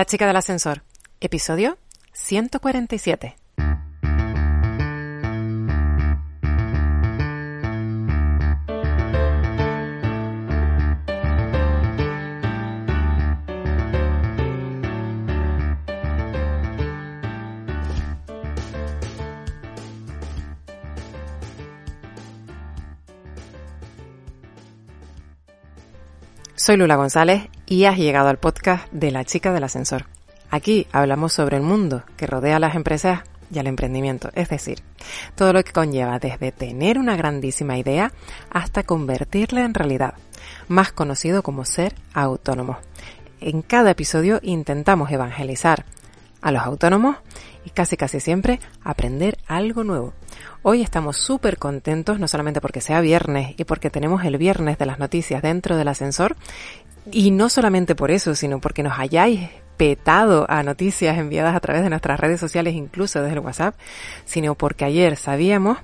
La chica del ascensor, episodio 147. Soy Lula González y has llegado al podcast de La chica del ascensor. Aquí hablamos sobre el mundo que rodea a las empresas y al emprendimiento, es decir, todo lo que conlleva desde tener una grandísima idea hasta convertirla en realidad, más conocido como ser autónomo. En cada episodio intentamos evangelizar a los autónomos y casi casi siempre aprender algo nuevo. Hoy estamos súper contentos, no solamente porque sea viernes y porque tenemos el viernes de las noticias dentro del ascensor, y no solamente por eso, sino porque nos hayáis petado a noticias enviadas a través de nuestras redes sociales, incluso desde el WhatsApp, sino porque ayer sabíamos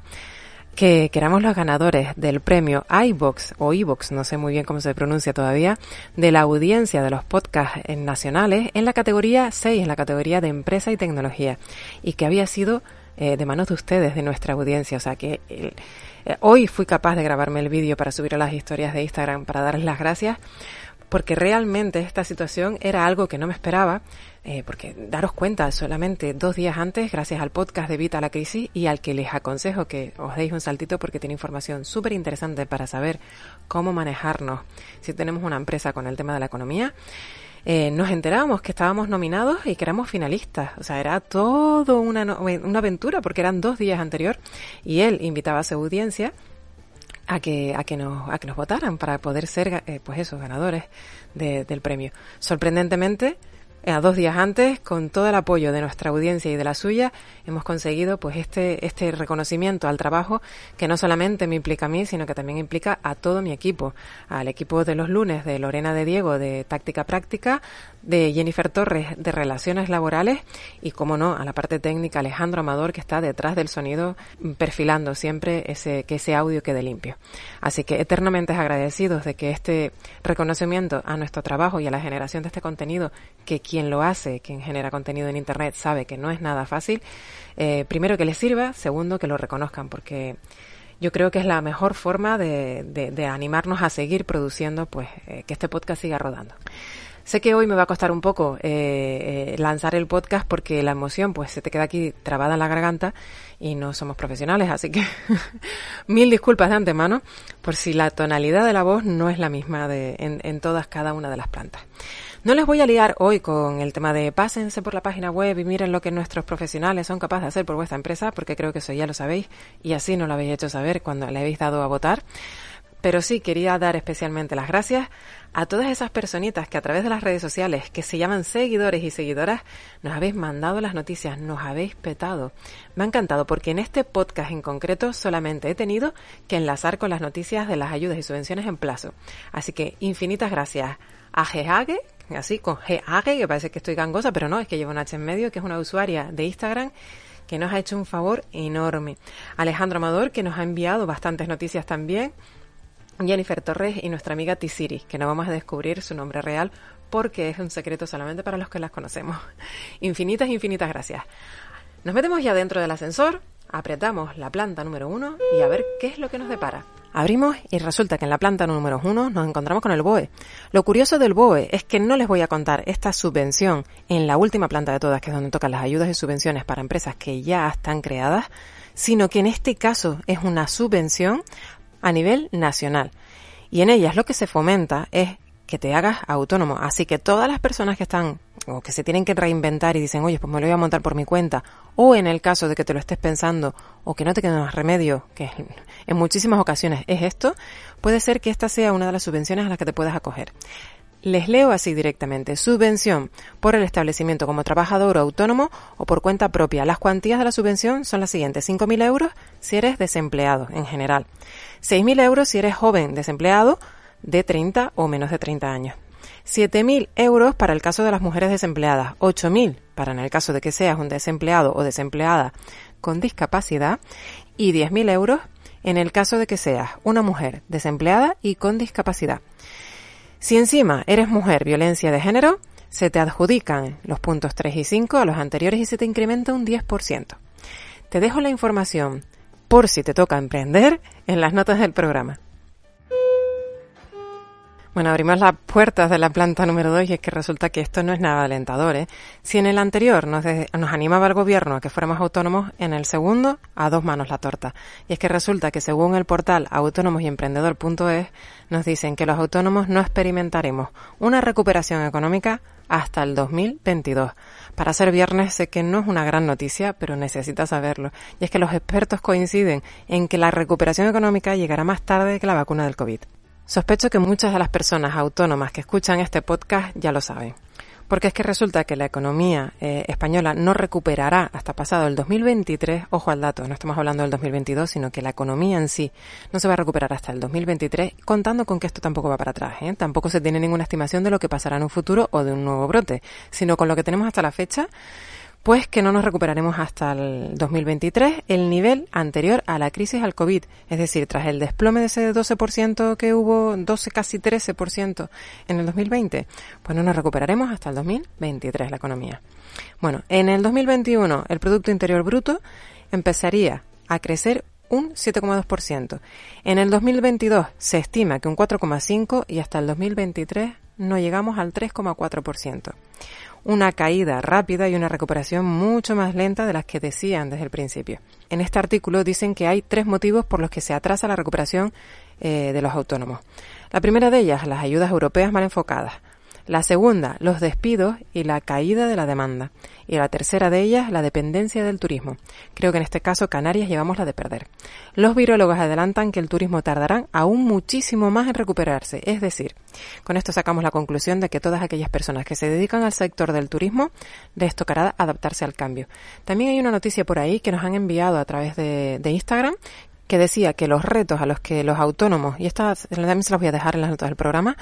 que, éramos los ganadores del premio iBox o iBox, no sé muy bien cómo se pronuncia todavía, de la audiencia de los podcasts nacionales en la categoría 6, en la categoría de empresa y tecnología, y que había sido eh, de manos de ustedes, de nuestra audiencia. O sea que eh, hoy fui capaz de grabarme el vídeo para subir a las historias de Instagram para darles las gracias porque realmente esta situación era algo que no me esperaba, eh, porque daros cuenta, solamente dos días antes, gracias al podcast de Evita la Crisis y al que les aconsejo que os deis un saltito porque tiene información súper interesante para saber cómo manejarnos si tenemos una empresa con el tema de la economía, eh, nos enterábamos que estábamos nominados y que éramos finalistas. O sea, era todo una, una aventura porque eran dos días anterior y él invitaba a su audiencia a que, a que nos, a que nos votaran para poder ser, eh, pues esos ganadores del premio. Sorprendentemente, a dos días antes, con todo el apoyo de nuestra audiencia y de la suya, hemos conseguido pues este, este reconocimiento al trabajo que no solamente me implica a mí, sino que también implica a todo mi equipo, al equipo de los lunes de Lorena de Diego de Táctica Práctica, de Jennifer Torres de Relaciones Laborales y, como no, a la parte técnica Alejandro Amador que está detrás del sonido perfilando siempre ese, que ese audio quede limpio. Así que eternamente agradecidos de que este reconocimiento a nuestro trabajo y a la generación de este contenido que quien lo hace, quien genera contenido en Internet, sabe que no es nada fácil, eh, primero que les sirva, segundo que lo reconozcan, porque yo creo que es la mejor forma de, animarnos a seguir produciendo, pues eh, que este podcast siga rodando. Sé que hoy me va a costar un poco eh, lanzar el podcast porque la emoción pues se te queda aquí trabada en la garganta y no somos profesionales, así que mil disculpas de antemano por si la tonalidad de la voz no es la misma en todas cada una de las plantas. No les voy a liar hoy con el tema de pásense por la página web y miren lo que nuestros profesionales son capaces de hacer por vuestra empresa, porque creo que eso ya lo sabéis y así no lo habéis hecho saber cuando le habéis dado a votar. Pero sí quería dar especialmente las gracias a todas esas personitas que a través de las redes sociales, que se llaman seguidores y seguidoras, nos habéis mandado las noticias, nos habéis petado. Me ha encantado porque en este podcast en concreto solamente he tenido que enlazar con las noticias de las ayudas y subvenciones en plazo. Así que infinitas gracias a Gehage, así con Gehage, que parece que estoy gangosa, pero no, es que lleva un H en medio, que es una usuaria de Instagram que nos ha hecho un favor enorme. Alejandro Amador, que nos ha enviado bastantes noticias también. Jennifer Torres y nuestra amiga Tisiri, que no vamos a descubrir su nombre real porque es un secreto solamente para los que las conocemos. Infinitas, infinitas gracias. Nos metemos ya dentro del ascensor, apretamos la planta número uno y a ver qué es lo que nos depara. Abrimos y resulta que en la planta número uno nos encontramos con el BOE. Lo curioso del BOE es que no les voy a contar esta subvención en la última planta de todas, que es donde tocan las ayudas y subvenciones para empresas que ya están creadas, sino que en este caso es una subvención a nivel nacional. Y en ellas lo que se fomenta es que te hagas autónomo. Así que todas las personas que están o que se tienen que reinventar y dicen, oye, pues me lo voy a montar por mi cuenta, o en el caso de que te lo estés pensando o que no te quede más remedio, que en muchísimas ocasiones es esto, puede ser que esta sea una de las subvenciones a las que te puedas acoger. Les leo así directamente. Subvención por el establecimiento como trabajador autónomo o por cuenta propia. Las cuantías de la subvención son las siguientes. 5.000 euros si eres desempleado en general. 6.000 euros si eres joven desempleado de 30 o menos de 30 años. 7.000 euros para el caso de las mujeres desempleadas. 8.000 para en el caso de que seas un desempleado o desempleada con discapacidad. Y 10.000 euros en el caso de que seas una mujer desempleada y con discapacidad. Si encima eres mujer violencia de género, se te adjudican los puntos 3 y 5 a los anteriores y se te incrementa un 10%. Te dejo la información por si te toca emprender en las notas del programa. Bueno, abrimos las puertas de la planta número 2 y es que resulta que esto no es nada alentador. ¿eh? Si en el anterior nos, nos animaba el gobierno a que fuéramos autónomos, en el segundo a dos manos la torta. Y es que resulta que según el portal autónomosyemprendedor.es nos dicen que los autónomos no experimentaremos una recuperación económica hasta el 2022. Para ser viernes sé que no es una gran noticia, pero necesitas saberlo. Y es que los expertos coinciden en que la recuperación económica llegará más tarde que la vacuna del COVID. Sospecho que muchas de las personas autónomas que escuchan este podcast ya lo saben. Porque es que resulta que la economía eh, española no recuperará hasta pasado el 2023, ojo al dato, no estamos hablando del 2022, sino que la economía en sí no se va a recuperar hasta el 2023, contando con que esto tampoco va para atrás. ¿eh? Tampoco se tiene ninguna estimación de lo que pasará en un futuro o de un nuevo brote, sino con lo que tenemos hasta la fecha pues que no nos recuperaremos hasta el 2023 el nivel anterior a la crisis al COVID, es decir, tras el desplome de ese 12% que hubo, 12 casi 13% en el 2020, pues no nos recuperaremos hasta el 2023 la economía. Bueno, en el 2021 el Producto Interior Bruto empezaría a crecer un 7,2%. En el 2022 se estima que un 4,5% y hasta el 2023 no llegamos al 3,4% una caída rápida y una recuperación mucho más lenta de las que decían desde el principio. En este artículo dicen que hay tres motivos por los que se atrasa la recuperación eh, de los autónomos. La primera de ellas, las ayudas europeas mal enfocadas. La segunda, los despidos y la caída de la demanda. Y la tercera de ellas, la dependencia del turismo. Creo que en este caso Canarias llevamos la de perder. Los virólogos adelantan que el turismo tardará aún muchísimo más en recuperarse. Es decir, con esto sacamos la conclusión de que todas aquellas personas que se dedican al sector del turismo les tocará adaptarse al cambio. También hay una noticia por ahí que nos han enviado a través de, Instagram que decía que los retos a los que los autónomos, y estas también se las voy a dejar en las notas del programa,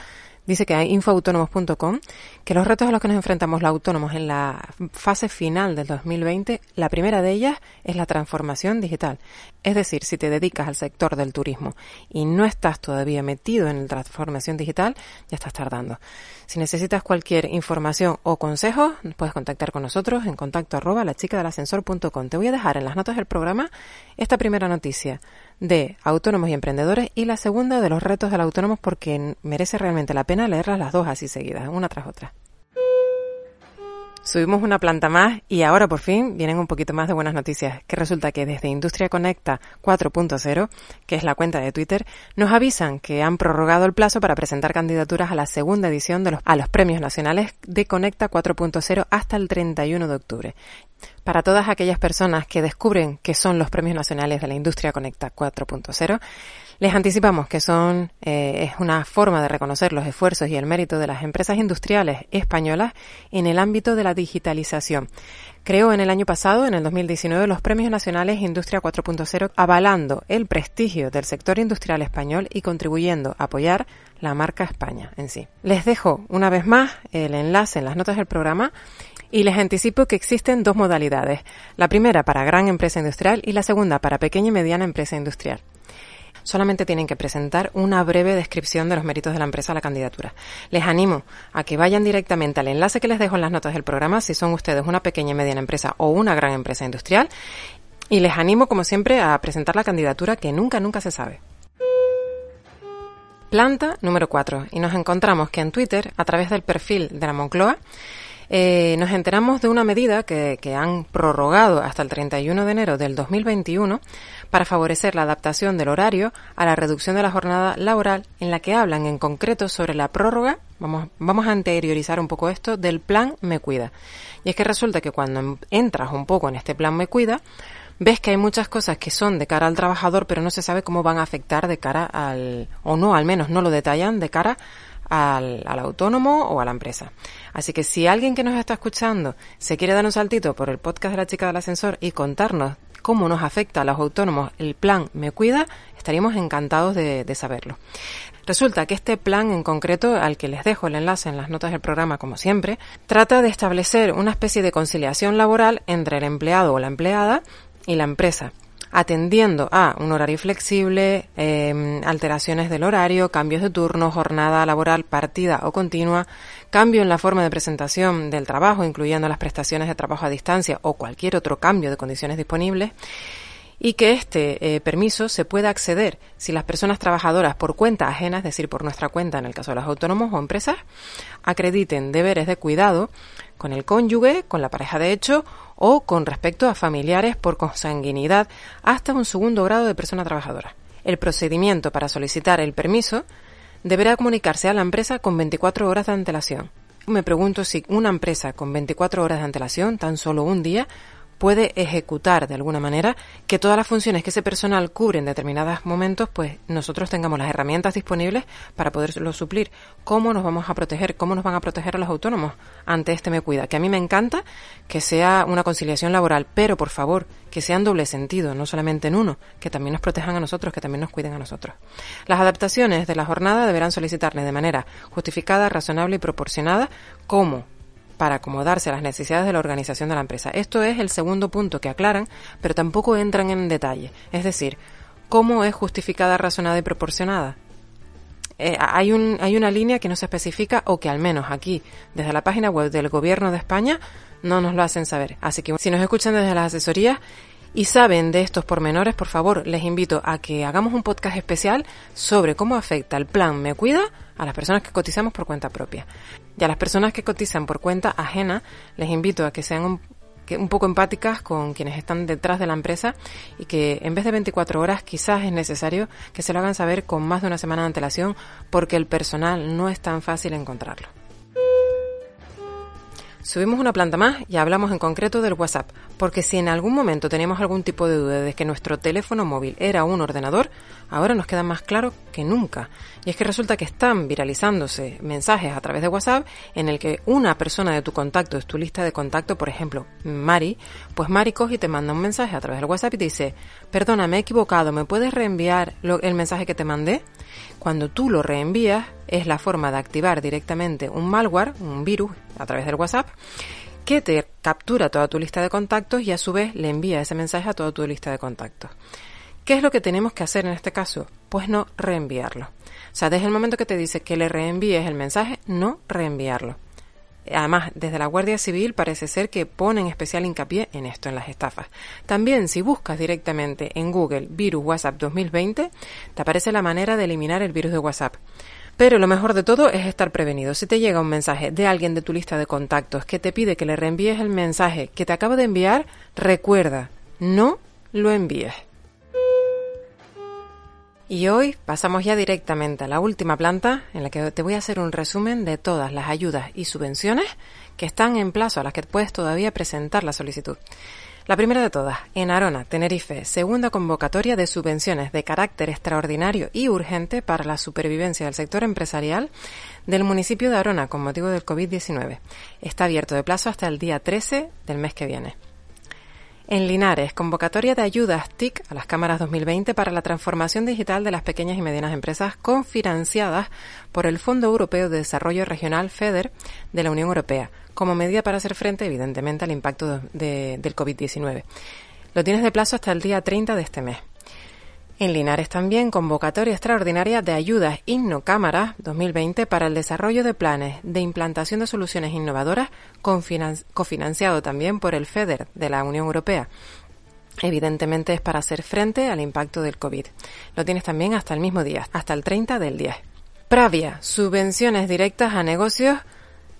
dice que hay infoautónomos.com, que los retos a los que nos enfrentamos los autónomos en la fase final del 2020, la primera de ellas es la transformación digital. Es decir, si te dedicas al sector del turismo y no estás todavía metido en la transformación digital, ya estás tardando. Si necesitas cualquier información o consejo, puedes contactar con nosotros en contacto arroba la chica del ascensor.com. Te voy a dejar en las notas del programa esta primera noticia de autónomos y emprendedores y la segunda de los retos del autónomo porque merece realmente la pena leerlas las dos así seguidas, una tras otra. Subimos una planta más y ahora por fin vienen un poquito más de buenas noticias, que resulta que desde Industria Conecta 4.0, que es la cuenta de Twitter, nos avisan que han prorrogado el plazo para presentar candidaturas a la segunda edición de los, a los premios nacionales de Conecta 4.0 hasta el 31 de octubre. Para todas aquellas personas que descubren que son los premios nacionales de la Industria Conecta 4.0, les anticipamos que son eh, es una forma de reconocer los esfuerzos y el mérito de las empresas industriales españolas en el ámbito de la digitalización. Creó en el año pasado, en el 2019, los Premios Nacionales Industria 4.0, avalando el prestigio del sector industrial español y contribuyendo a apoyar la marca España en sí. Les dejo una vez más el enlace en las notas del programa y les anticipo que existen dos modalidades. La primera para gran empresa industrial y la segunda para pequeña y mediana empresa industrial solamente tienen que presentar una breve descripción de los méritos de la empresa a la candidatura. Les animo a que vayan directamente al enlace que les dejo en las notas del programa si son ustedes una pequeña y mediana empresa o una gran empresa industrial. Y les animo, como siempre, a presentar la candidatura que nunca, nunca se sabe. Planta número 4. Y nos encontramos que en Twitter, a través del perfil de la Moncloa, eh, nos enteramos de una medida que, que, han prorrogado hasta el 31 de enero del 2021 para favorecer la adaptación del horario a la reducción de la jornada laboral, en la que hablan en concreto sobre la prórroga, vamos, vamos a anteriorizar un poco esto, del plan Me Cuida. Y es que resulta que cuando entras un poco en este plan Me Cuida, ves que hay muchas cosas que son de cara al trabajador, pero no se sabe cómo van a afectar de cara al, o no, al menos no lo detallan, de cara al, al, autónomo o a la empresa. Así que si alguien que nos está escuchando se quiere dar un saltito por el podcast de la chica del ascensor y contarnos cómo nos afecta a los autónomos el plan Me Cuida, estaríamos encantados de, de saberlo. Resulta que este plan en concreto, al que les dejo el enlace en las notas del programa como siempre, trata de establecer una especie de conciliación laboral entre el empleado o la empleada y la empresa atendiendo a un horario flexible, eh, alteraciones del horario, cambios de turno, jornada laboral partida o continua, cambio en la forma de presentación del trabajo, incluyendo las prestaciones de trabajo a distancia o cualquier otro cambio de condiciones disponibles, y que este eh, permiso se pueda acceder si las personas trabajadoras por cuenta ajena, es decir, por nuestra cuenta en el caso de los autónomos o empresas, acrediten deberes de cuidado con el cónyuge, con la pareja de hecho o con respecto a familiares por consanguinidad hasta un segundo grado de persona trabajadora. El procedimiento para solicitar el permiso deberá comunicarse a la empresa con 24 horas de antelación. Me pregunto si una empresa con 24 horas de antelación, tan solo un día, puede ejecutar de alguna manera que todas las funciones que ese personal cubre en determinados momentos, pues nosotros tengamos las herramientas disponibles para poderlo suplir. ¿Cómo nos vamos a proteger? ¿Cómo nos van a proteger a los autónomos ante este Me Cuida? Que a mí me encanta que sea una conciliación laboral, pero por favor, que sea en doble sentido, no solamente en uno, que también nos protejan a nosotros, que también nos cuiden a nosotros. Las adaptaciones de la jornada deberán solicitarle de manera justificada, razonable y proporcionada, como para acomodarse a las necesidades de la organización de la empresa. Esto es el segundo punto que aclaran, pero tampoco entran en detalle. Es decir, ¿cómo es justificada, razonada y proporcionada? Eh, hay, un, hay una línea que no se especifica o que al menos aquí, desde la página web del Gobierno de España, no nos lo hacen saber. Así que si nos escuchan desde las asesorías, y saben de estos pormenores, por favor, les invito a que hagamos un podcast especial sobre cómo afecta el plan Me Cuida a las personas que cotizamos por cuenta propia. Y a las personas que cotizan por cuenta ajena, les invito a que sean un, poco empáticas con quienes están detrás de la empresa y que en vez de 24 horas quizás es necesario que se lo hagan saber con más de una semana de antelación porque el personal no es tan fácil encontrarlo. Subimos una planta más y hablamos en concreto del WhatsApp, porque si en algún momento teníamos algún tipo de duda de que nuestro teléfono móvil era un ordenador, ahora nos queda más claro que nunca. Y es que resulta que están viralizándose mensajes a través de WhatsApp en el que una persona de tu contacto es tu lista de contacto, por ejemplo, Mari, pues Mari coge y te manda un mensaje a través del WhatsApp y te dice, perdona, me he equivocado, ¿me puedes reenviar el mensaje que te mandé? Cuando tú lo reenvías, es la forma de activar directamente un malware, un virus, a través del WhatsApp, que te captura toda tu lista de contactos y a su vez le envía ese mensaje a toda tu lista de contactos. ¿Qué es lo que tenemos que hacer en este caso? Pues no reenviarlo. O sea, desde el momento que te dice que le reenvíes el mensaje, no reenviarlo. Además, desde la Guardia Civil parece ser que ponen especial hincapié en esto, en las estafas. También, si buscas directamente en Google virus WhatsApp 2020, te aparece la manera de eliminar el virus de WhatsApp. Pero lo mejor de todo es estar prevenido. Si te llega un mensaje de alguien de tu lista de contactos que te pide que le reenvíes el mensaje que te acabo de enviar, recuerda, no lo envíes. Y hoy pasamos ya directamente a la última planta en la que te voy a hacer un resumen de todas las ayudas y subvenciones que están en plazo a las que puedes todavía presentar la solicitud. La primera de todas, en Arona, Tenerife, segunda convocatoria de subvenciones de carácter extraordinario y urgente para la supervivencia del sector empresarial del municipio de Arona con motivo del COVID-19. Está abierto de plazo hasta el día 13 del mes que viene. En Linares, convocatoria de ayudas TIC a las cámaras 2020 para la transformación digital de las pequeñas y medianas empresas confinanciadas por el Fondo Europeo de Desarrollo Regional FEDER de la Unión Europea, como medida para hacer frente, evidentemente, al impacto del COVID-19. Lo tienes de plazo hasta el día 30 de este mes. En Linares también convocatoria extraordinaria de ayudas Innocámara 2020 para el desarrollo de planes de implantación de soluciones innovadoras cofinanciado también por el FEDER de la Unión Europea. Evidentemente es para hacer frente al impacto del COVID. Lo tienes también hasta el mismo día, hasta el 30 del 10. Pravia, subvenciones directas a negocios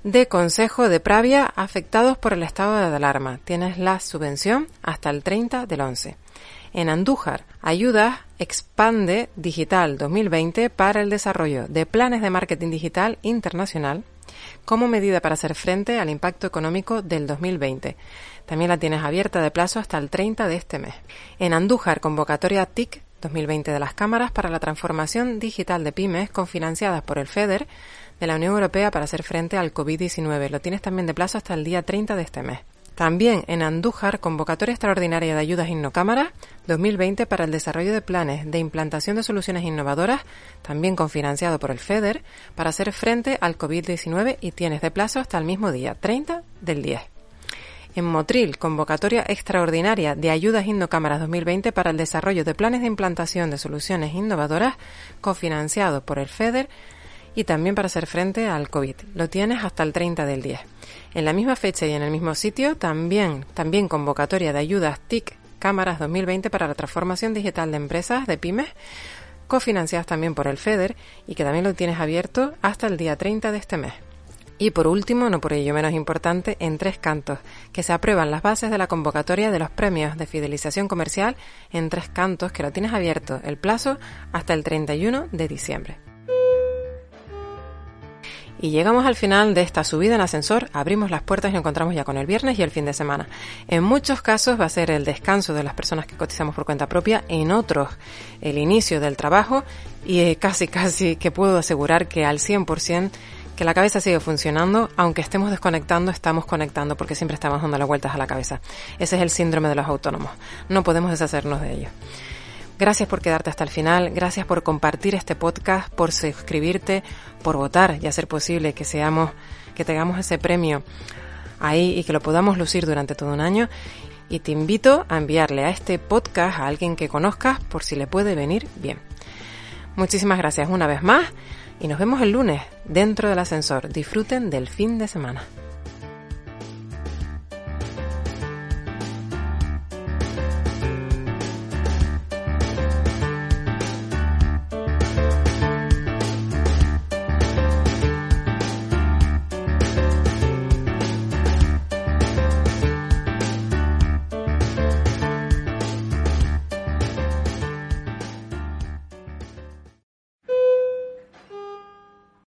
de Consejo de Pravia afectados por el estado de alarma. Tienes la subvención hasta el 30 del 11 en Andújar. Ayuda Expande Digital 2020 para el desarrollo de planes de marketing digital internacional como medida para hacer frente al impacto económico del 2020. También la tienes abierta de plazo hasta el 30 de este mes. En Andújar, convocatoria TIC 2020 de las cámaras para la transformación digital de pymes confinanciadas por el FEDER de la Unión Europea para hacer frente al COVID-19. Lo tienes también de plazo hasta el día 30 de este mes. También en Andújar, convocatoria extraordinaria de ayudas Innocámara 2020 para el desarrollo de planes de implantación de soluciones innovadoras, también confinanciado por el FEDER, para hacer frente al COVID-19 y tienes de plazo hasta el mismo día, 30 del 10. En Motril, convocatoria extraordinaria de ayudas Innocámaras 2020 para el desarrollo de planes de implantación de soluciones innovadoras, cofinanciado por el FEDER, y también para hacer frente al COVID. Lo tienes hasta el 30 del 10. En la misma fecha y en el mismo sitio también, también convocatoria de ayudas TIC Cámaras 2020 para la transformación digital de empresas, de pymes, cofinanciadas también por el FEDER y que también lo tienes abierto hasta el día 30 de este mes. Y por último, no por ello menos importante, en tres cantos, que se aprueban las bases de la convocatoria de los premios de fidelización comercial en tres cantos, que lo tienes abierto el plazo hasta el 31 de diciembre. Y llegamos al final de esta subida en ascensor, abrimos las puertas y nos encontramos ya con el viernes y el fin de semana. En muchos casos va a ser el descanso de las personas que cotizamos por cuenta propia, en otros el inicio del trabajo y eh, casi casi que puedo asegurar que al 100% que la cabeza sigue funcionando, aunque estemos desconectando, estamos conectando porque siempre estamos dando las vueltas a la cabeza. Ese es el síndrome de los autónomos. No podemos deshacernos de ello. Gracias por quedarte hasta el final, gracias por compartir este podcast, por suscribirte, por votar y hacer posible que seamos, que tengamos ese premio ahí y que lo podamos lucir durante todo un año. Y te invito a enviarle a este podcast a alguien que conozcas por si le puede venir bien. Muchísimas gracias una vez más y nos vemos el lunes dentro del ascensor. Disfruten del fin de semana.